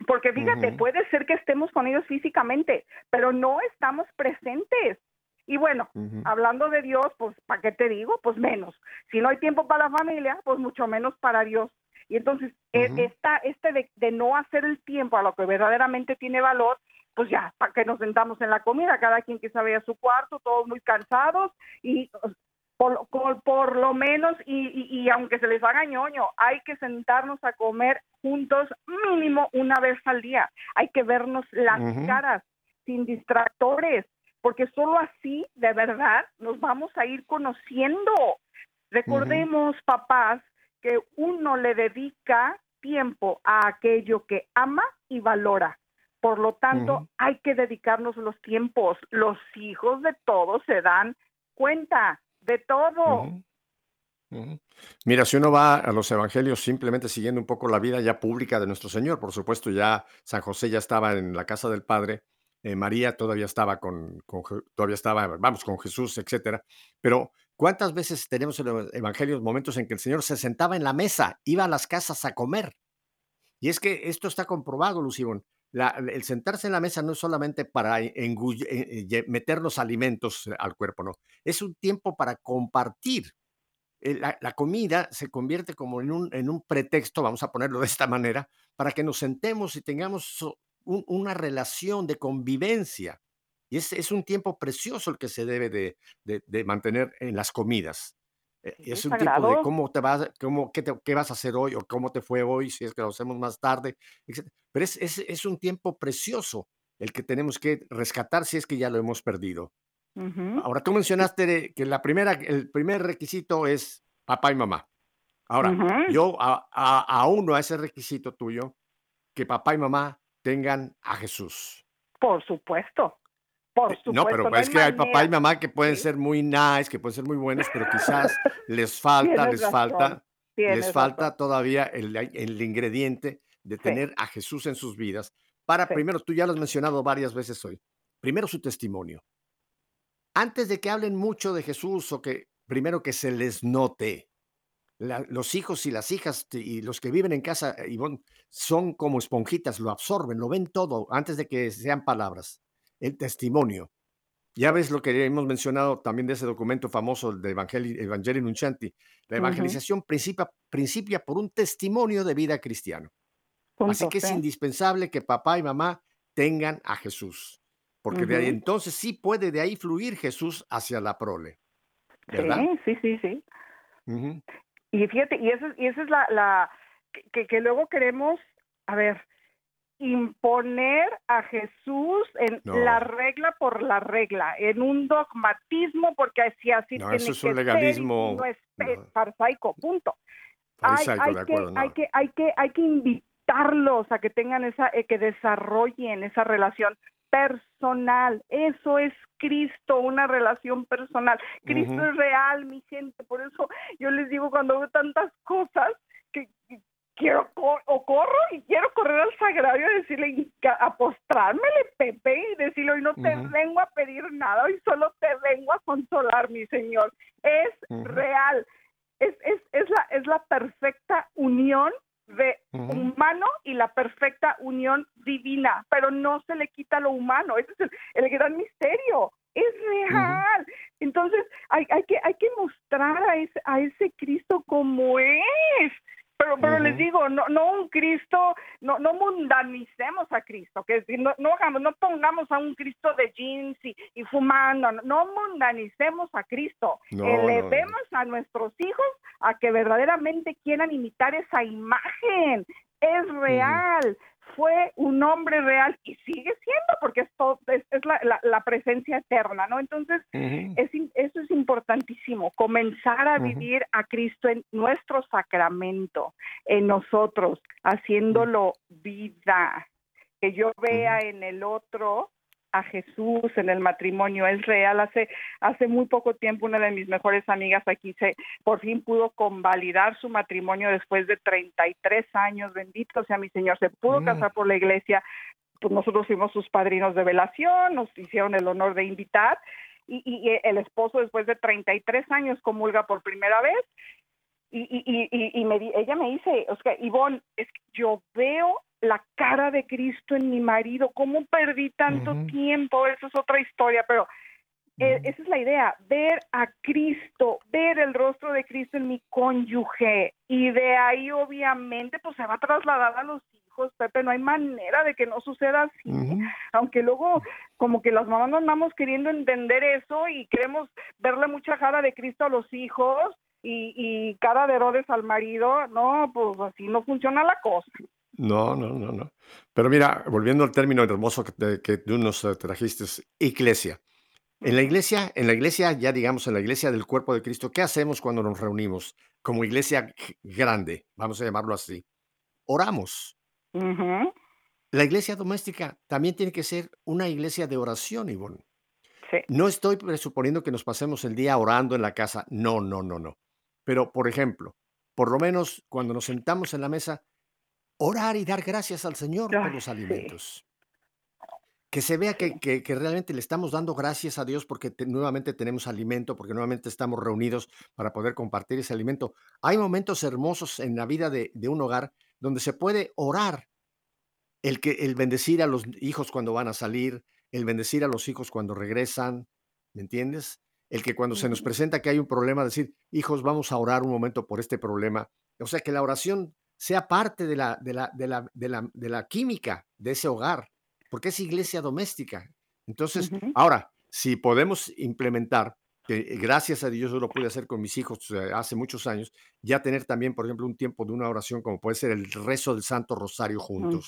Porque fíjate, puede ser que estemos con ellos físicamente, pero no estamos presentes. Y bueno, hablando de Dios, pues, ¿para qué te digo? Pues menos. Si no hay tiempo para la familia, pues mucho menos para Dios. Y entonces, e- Ujú. esta, este de, de no hacer el tiempo a lo que verdaderamente tiene valor, pues ya, para que nos sentamos en la comida, cada quien que se vaya a su cuarto, todos muy cansados, y por, lo- por, por lo menos, y, y, y aunque se les haga ñoño, hay que sentarnos a comer juntos mínimo una vez al día. Hay que vernos las Ujú. caras, sin distractores, porque solo así, de verdad, nos vamos a ir conociendo. Recordemos, papás, que uno le dedica tiempo a aquello que ama y valora. Por lo tanto, hay que dedicarnos los tiempos. Los hijos de todos se dan cuenta de todo. Mira, si uno va a los evangelios simplemente siguiendo un poco la vida ya pública de nuestro Señor, por supuesto, ya San José ya estaba en la casa del Padre, eh, María todavía estaba con, con todavía estaba, vamos, con Jesús, etcétera. Pero ¿cuántas veces tenemos en los evangelios momentos en que el Señor se sentaba en la mesa, iba a las casas a comer? Y es que esto está comprobado, Lucibón. El sentarse en la mesa no es solamente para engull- eh, eh, ye- meter los alimentos al cuerpo, no. Es un tiempo para compartir. Eh, La, la comida se convierte como en un, en un pretexto, vamos a ponerlo de esta manera, para que nos sentemos y tengamos un- una relación de convivencia. Y es, es un tiempo precioso el que se debe de, de- de mantener en las comidas. Eh, Es un tiempo de sagrado. cómo te vas, cómo, qué, te- qué vas a hacer hoy o cómo te fue hoy, si es que lo hacemos más tarde, etc. Pero es, es, es un tiempo precioso el que tenemos que rescatar si es que ya lo hemos perdido. Ahora, tú mencionaste de que la primera, el primer requisito es papá y mamá. Ahora, yo a- a- aúno a ese requisito tuyo que papá y mamá tengan a Jesús. Por supuesto. Por supuesto. No, pero no es que hay papá y mamá que pueden ser muy nice, que pueden ser muy buenos, pero quizás les falta, les razón, falta, les falta todavía el, el ingrediente de Sí. tener a Jesús en sus vidas. Para Sí. primero, tú ya lo has mencionado varias veces hoy, primero su testimonio. Antes de que hablen mucho de Jesús o que primero que se les note, la- los hijos y las hijas y los que viven en casa, eh, Ivonne, son como esponjitas, lo absorben, lo ven todo antes de que sean palabras. El testimonio. Ya ves lo que hemos mencionado también de ese documento famoso de Evangeli Evangelii Nuncianti. La evangelización principia, principia por un testimonio de vida cristiano. Así que es indispensable que papá y mamá tengan a Jesús, porque de ahí entonces sí puede de ahí fluir Jesús hacia la prole, ¿verdad? Sí, sí, sí, sí. Y fíjate, y esa, y esa es la, la que, que luego queremos, a ver, imponer a Jesús en No. la regla por la regla, en un dogmatismo, porque así así No, tiene eso es que un ser legalismo, no es no. farsaico, punto. Hay, Farisaico, hay de que, acuerdo, hay que, hay que, hay que invitarlos a que tengan esa, eh, que desarrollen esa relación personal. Eso es Cristo, una relación personal. Cristo Ujú. es real, mi gente. Por eso yo les digo cuando veo tantas cosas que, que quiero cor- o corro y quiero correr al sagrario y decirle y ca- a postrármele Pepe y decirle hoy no te Ujú. vengo a pedir nada, hoy solo te vengo a consolar, mi Señor. Es Ujú. real. Es, es, es la es la perfecta unión de humano y la perfecta unión divina, pero no se le quita lo humano, ese es el, el gran misterio, es real. Entonces hay, hay que hay que mostrar a ese, a ese Cristo como es. Pero, pero les digo, no, no un Cristo, no, no mundanicemos a Cristo, que es decir, no, no no pongamos a un Cristo de jeans y, y fumando, no, no mundanicemos a Cristo, elevemos a nuestros hijos a que verdaderamente quieran imitar esa imagen. Es real, fue un hombre real y sigue siendo porque es, todo- es, es la, la- la presencia eterna, ¿no? Entonces, es, eso es importantísimo, comenzar a vivir a Cristo en nuestro sacramento, en nosotros, haciéndolo vida, que yo vea en el otro a Jesús en el matrimonio es real. Hace hace muy poco tiempo una de mis mejores amigas aquí se por fin pudo convalidar su matrimonio después de 33 años bendito sea mi señor se pudo Mm. casar por la iglesia. Pues nosotros fuimos sus padrinos de velación nos hicieron el honor de invitar y, el esposo después de 33 años comulga por primera vez. Y, y, y, y- y me di- ella me dice, Oscar, Ivonne, es que yo veo la cara de Cristo en mi marido, ¿cómo perdí tanto tiempo? Eso es otra historia, pero eh, esa es la idea, ver a Cristo, ver el rostro de Cristo en mi cónyuge y de ahí obviamente pues se va a trasladar a los hijos, Pepe, no hay manera de que no suceda así, aunque luego como que las mamás no andamos queriendo entender eso y queremos verle mucha cara de Cristo a los hijos y, y cara de Herodes al marido, no, pues así no funciona la cosa. No, no, no, no. Pero mira, volviendo al término hermoso que, te- que tú nos eh, trajiste, iglesia. En la iglesia, en la iglesia, ya digamos, en la iglesia del cuerpo de Cristo, ¿qué hacemos cuando nos reunimos como iglesia grande? Vamos a llamarlo así. Oramos. La iglesia doméstica también tiene que ser una iglesia de oración, Ivonne. No estoy presuponiendo que nos pasemos el día orando en la casa. No, no, no, no. Pero, por ejemplo, por lo menos cuando nos sentamos en la mesa, orar y dar gracias al Señor por Ay, los alimentos. Que se vea que, que- que realmente le estamos dando gracias a Dios porque te- nuevamente tenemos alimento, porque nuevamente estamos reunidos para poder compartir ese alimento. Hay momentos hermosos en la vida de, de un hogar donde se puede orar. El, que, el bendecir a los hijos cuando van a salir, el bendecir a los hijos cuando regresan, ¿me entiendes? El que cuando se nos presenta que hay un problema, decir, hijos, vamos a orar un momento por este problema. O sea, que la oración sea parte de la, de la, de la, de la, de la química de ese hogar, porque es iglesia doméstica. Entonces, ahora, si podemos implementar, que gracias a Dios yo lo pude hacer con mis hijos hace muchos años, ya tener también, por ejemplo, un tiempo de una oración como puede ser el rezo del Santo Rosario juntos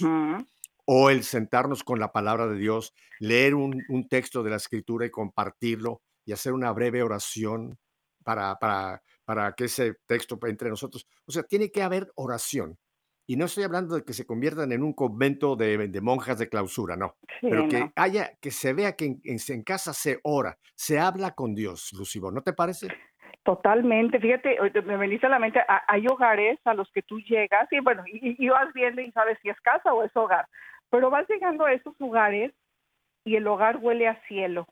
o el sentarnos con la palabra de Dios, leer un, un texto de la escritura y compartirlo y hacer una breve oración para, para, para que ese texto entre nosotros. O sea, tiene que haber oración. Y no estoy hablando de que se conviertan en un convento de, de monjas de clausura, no. Sí, Pero que no. haya, que se vea que en, en- en casa se ora, se habla con Dios, Lucibo, ¿no te parece? Totalmente, fíjate, me veniste a la mente, ha- hay hogares a los que tú llegas y bueno, y, y vas viendo y sabes si es casa o es hogar, pero vas llegando a esos lugares y el hogar huele a cielo,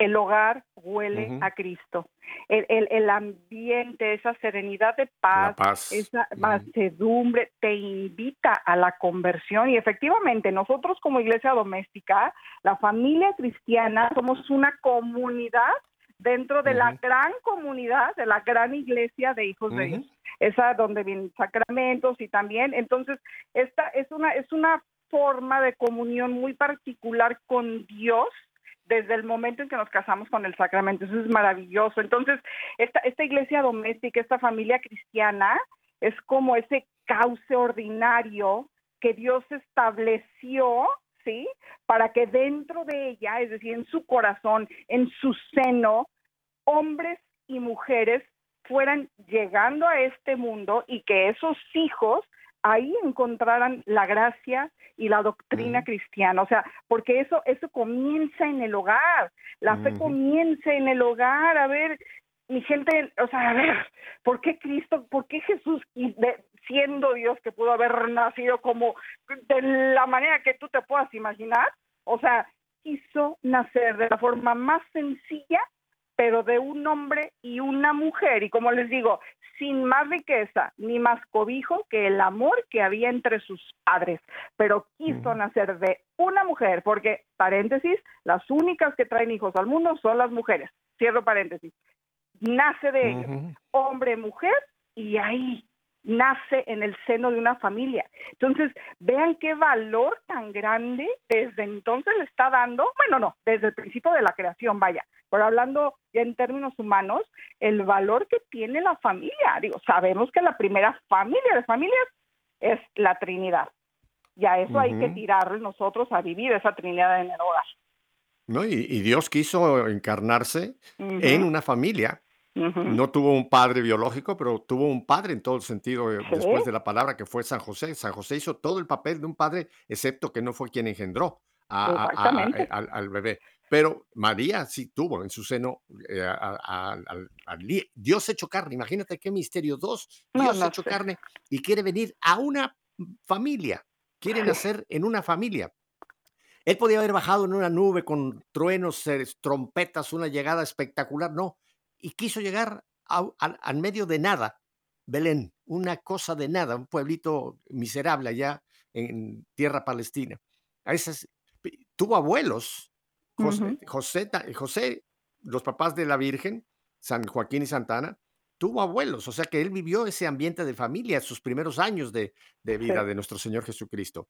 el hogar huele a Cristo, el, el, el ambiente, esa serenidad de paz, paz. esa mansedumbre te invita a la conversión y efectivamente nosotros como iglesia doméstica, la familia cristiana, somos una comunidad dentro de la gran comunidad, de la gran iglesia de hijos de. Dios. esa donde vienen sacramentos y también, entonces, esta es una, es una forma de comunión muy particular con Dios desde el momento en que nos casamos con el sacramento. Eso es maravilloso. Entonces, esta, esta iglesia doméstica, esta familia cristiana, es como ese cauce ordinario que Dios estableció, ¿sí? Para que dentro de ella, es decir, en su corazón, en su seno, hombres y mujeres fueran llegando a este mundo y que esos hijos ahí encontraran la gracia y la doctrina cristiana, o sea, porque eso eso comienza en el hogar, la fe comienza en el hogar, a ver, mi gente, o sea, a ver, ¿por qué Cristo, por qué Jesús, siendo Dios que pudo haber nacido como de la manera que tú te puedas imaginar, o sea, quiso nacer de la forma más sencilla pero de un hombre y una mujer, y como les digo, sin más riqueza ni más cobijo que el amor que había entre sus padres, pero quiso nacer de una mujer, porque, paréntesis, las únicas que traen hijos al mundo son las mujeres, cierro paréntesis, nace de ellos, hombre, mujer, y ahí nace en el seno de una familia. Entonces, vean qué valor tan grande desde entonces le está dando, bueno, no, desde el principio de la creación, vaya, pero hablando ya en términos humanos, el valor que tiene la familia. Digo, sabemos que la primera familia de familias es la Trinidad. Y a eso hay que tirarle nosotros a vivir esa Trinidad en el hogar. ¿No? Y, Dios quiso encarnarse en una familia. No tuvo un padre biológico, pero tuvo un padre en todo el sentido, después de la palabra que fue San José. San José hizo todo el papel de un padre, excepto que no fue quien engendró al bebé. Pero María sí tuvo en su seno eh, al Dios hecho carne. Imagínate qué misterio. Dos, Dios hecho carne y quiere venir a una familia. Quiere nacer en una familia. Él podía haber bajado en una nube con truenos, trompetas, una llegada espectacular. No. Y quiso llegar al medio de nada. Belén, una cosa de nada, un pueblito miserable allá en tierra palestina. A esas, tuvo abuelos, José, José, los papás de la Virgen, San Joaquín y Santana, tuvo abuelos, o sea que él vivió ese ambiente de familia, sus primeros años de, vida de nuestro Señor Jesucristo.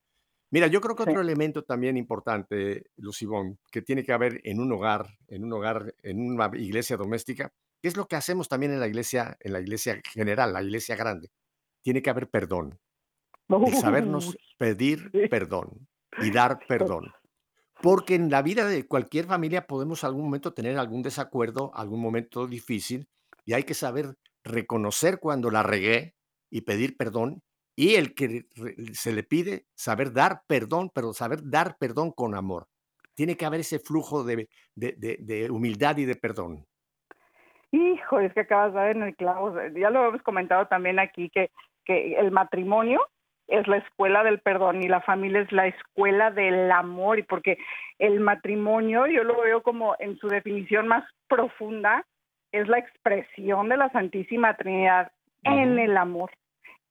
Mira, yo creo que otro elemento también importante, Lucibón, que tiene que haber en un hogar, en un hogar, en una iglesia doméstica, que es lo que hacemos también en la iglesia, en la iglesia general, la iglesia grande. Tiene que haber perdón. Y sabernos pedir perdón y dar perdón. Porque en la vida de cualquier familia podemos algún momento tener algún desacuerdo, algún momento difícil, y hay que saber reconocer cuando la regué y pedir perdón, y el que se le pide saber dar perdón, pero saber dar perdón con amor. Tiene que haber ese flujo de, de humildad y de perdón. Hijo, es que acabas de ver en el clavo, ya lo hemos comentado también aquí, que, que el matrimonio es la escuela del perdón y la familia es la escuela del amor y porque el matrimonio yo lo veo como en su definición más profunda es la expresión de la Santísima Trinidad en el amor,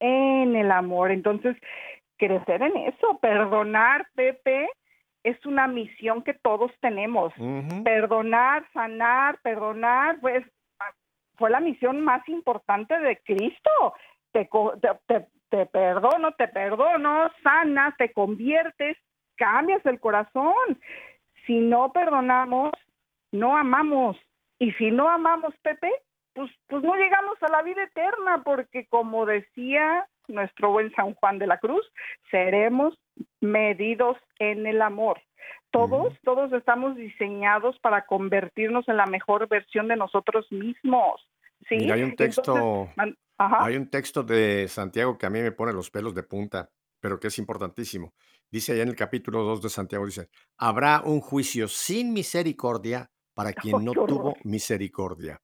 en el amor. Entonces, crecer en eso, perdonar, Pepe, es una misión que todos tenemos. Perdonar, sanar, perdonar, pues fue la misión más importante de Cristo. Te, perdono, te perdono, sanas, te conviertes, cambias el corazón. Si no perdonamos, no amamos. Y si no amamos, Pepe, pues, pues no llegamos a la vida eterna, porque como decía nuestro buen San Juan de la Cruz, seremos medidos en el amor. Todos, todos estamos diseñados para convertirnos en la mejor versión de nosotros mismos. ¿sí? hay un texto, hay un texto de Santiago que a mí me pone los pelos de punta, pero que es importantísimo. Dice allá en el capítulo 2 de Santiago, dice, habrá un juicio sin misericordia para quien no tuvo misericordia.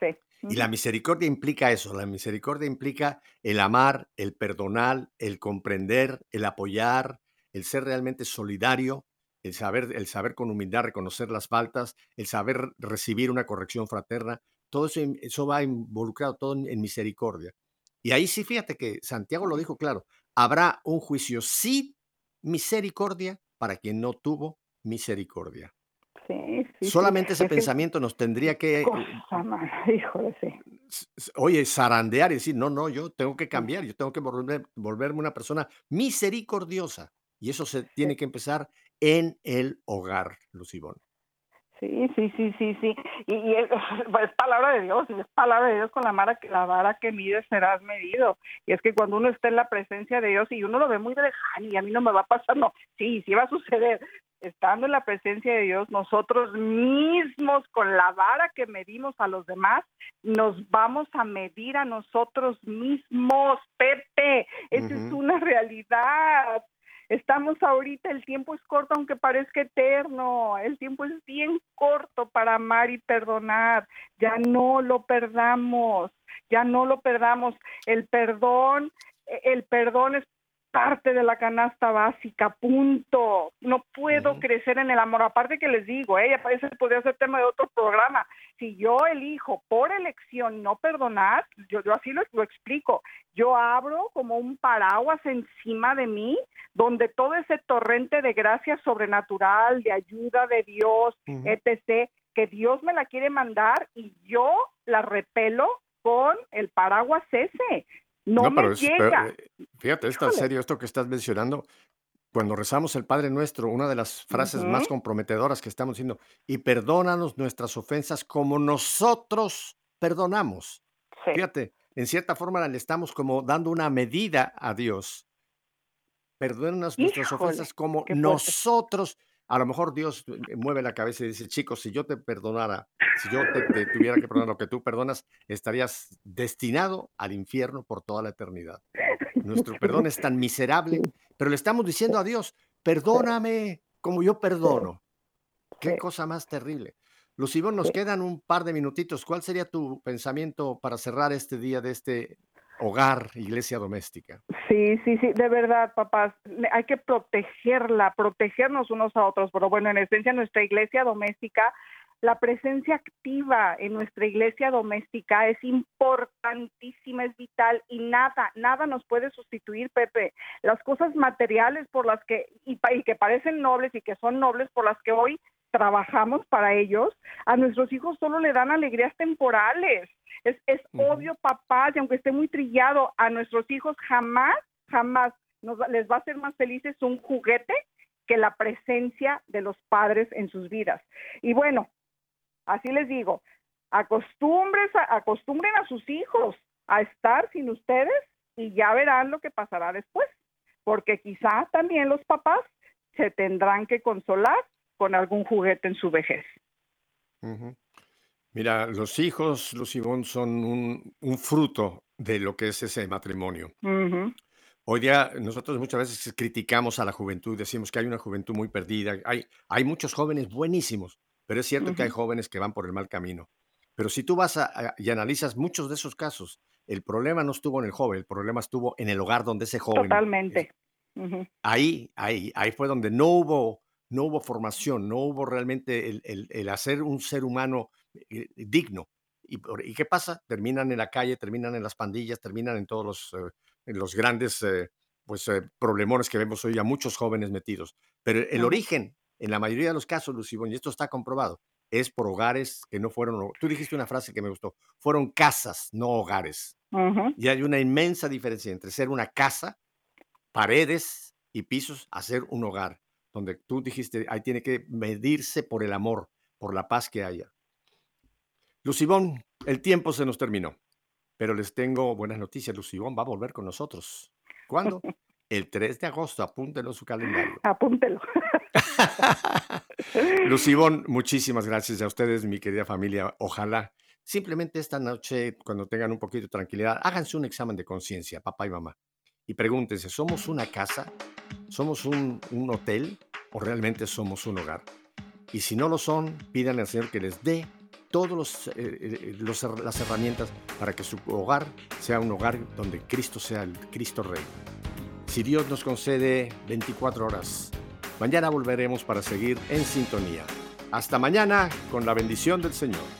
Sí. Y la misericordia implica eso, la misericordia implica el amar, el perdonar, el comprender, el apoyar, el ser realmente solidario, el saber, el saber con humildad reconocer las faltas, el saber recibir una corrección fraterna, todo eso, eso va involucrado todo en, misericordia. Y ahí sí, fíjate que Santiago lo dijo claro, habrá un juicio sin misericordia para quien no tuvo misericordia. Sí, Solamente ese pensamiento nos tendría que... Cosa, híjole, sí. oye, zarandear y decir, no, no, yo tengo que cambiar, yo tengo que volver, volverme una persona misericordiosa. Y eso se tiene que empezar en el hogar, Lucibón. Sí, sí, sí, sí, sí. Y, y es, es, palabra de Dios, y es palabra de Dios con la vara, que la vara que mides serás medido. Y es que cuando uno está en la presencia de Dios y uno lo ve muy de lejano y a mí no me va a pasar, no, sí, sí va a suceder. Estando en la presencia de Dios, nosotros mismos, con la vara que medimos a los demás, nos vamos a medir a nosotros mismos, Pepe. Esa es una realidad. Estamos ahorita, el tiempo es corto aunque parezca eterno, el tiempo es bien corto para amar y perdonar, ya no lo perdamos, ya no lo perdamos. El perdón, el perdón es parte de la canasta básica, punto. No puedo crecer en el amor. Aparte que les digo, ella eh, parece podría ser tema de otro programa. Si yo elijo por elección no perdonar, yo, yo así lo, lo, explico. Yo abro como un paraguas encima de mí, donde todo ese torrente de gracia sobrenatural, de ayuda de Dios, etc., que Dios me la quiere mandar y yo la repelo con el paraguas ese. No, me pero es- pero, llega. eh, fíjate, es tan serio esto que estás mencionando. Cuando rezamos el Padre Nuestro, una de las frases más comprometedoras que estamos diciendo, y perdónanos nuestras ofensas como nosotros perdonamos. Sí. Fíjate, en cierta forma le estamos como dando una medida a Dios. Perdónanos nuestras ofensas como qué fuerte. A lo mejor Dios eh, mueve la cabeza y dice, chicos, si yo te perdonara, si yo te, te tuviera que perdonar lo que tú perdonas, estarías destinado al infierno por toda la eternidad. Nuestro perdón es tan miserable, pero le estamos diciendo a Dios, perdóname como yo perdono. Qué cosa más terrible. Lucibón, nos quedan un par de minutitos. ¿Cuál sería tu pensamiento para cerrar este día de este hogar, iglesia doméstica? Sí, sí, sí, de verdad, papás, hay que protegerla, protegernos unos a otros, pero bueno, en esencia nuestra iglesia doméstica, la presencia activa en nuestra iglesia doméstica es importantísima, es vital y nada, nada nos puede sustituir, Pepe. Las cosas materiales por las que, y, y que parecen nobles y que son nobles por las que hoy trabajamos para ellos, a nuestros hijos solo le dan alegrías temporales. Es, obvio, papás, y aunque esté muy trillado, a nuestros hijos jamás, jamás nos les va a hacer más felices un juguete que la presencia de los padres en sus vidas. Y bueno, así les digo, acostumbres a- acostumbren a sus hijos a estar sin ustedes y ya verán lo que pasará después, porque quizá también los papás se tendrán que consolar con algún juguete en su vejez. Mira, los hijos, Lucibón, son un, un fruto de lo que es ese matrimonio. Hoy día nosotros muchas veces criticamos a la juventud, decimos que hay una juventud muy perdida, hay, hay muchos jóvenes buenísimos, pero es cierto que hay jóvenes que van por el mal camino. Pero si tú vas a- a- y analizas muchos de esos casos, el problema no estuvo en el joven, el problema estuvo en el hogar donde ese joven Totalmente. Ahí, ahí, ahí fue donde no hubo, no hubo formación, no hubo realmente el, el- el hacer un ser humano eh, digno. ¿Y, ¿Y qué pasa? Terminan en la calle, terminan en las pandillas, terminan en todos los, eh, en los grandes eh, pues, problemones que vemos hoy a muchos jóvenes metidos. Pero el origen, en la mayoría de los casos, Lucibón, y esto está comprobado, es por hogares que no fueron, tú dijiste una frase que me gustó, fueron casas, no hogares. Y hay una inmensa diferencia entre ser una casa paredes y pisos a ser un hogar, donde tú dijiste, ahí tiene que medirse por el amor, por la paz que haya. Lucibón, el tiempo se nos terminó, pero les tengo buenas noticias. Lucibón va a volver con nosotros. ¿Cuándo? El 3 de agosto, apúntenlo en su calendario. Apúntelo. Lucibón, muchísimas gracias a ustedes, mi querida familia. Ojalá simplemente esta noche, cuando tengan un poquito de tranquilidad, háganse un examen de conciencia, papá y mamá, y pregúntense, ¿somos una casa? ¿Somos un, un hotel? ¿O realmente somos un hogar? Y si no lo son, pídanle al Señor que les dé todas las herramientas para que su hogar sea un hogar donde Cristo sea el Cristo Rey. Si Dios nos concede 24 horas, mañana volveremos para seguir en sintonía. Hasta mañana con la bendición del Señor.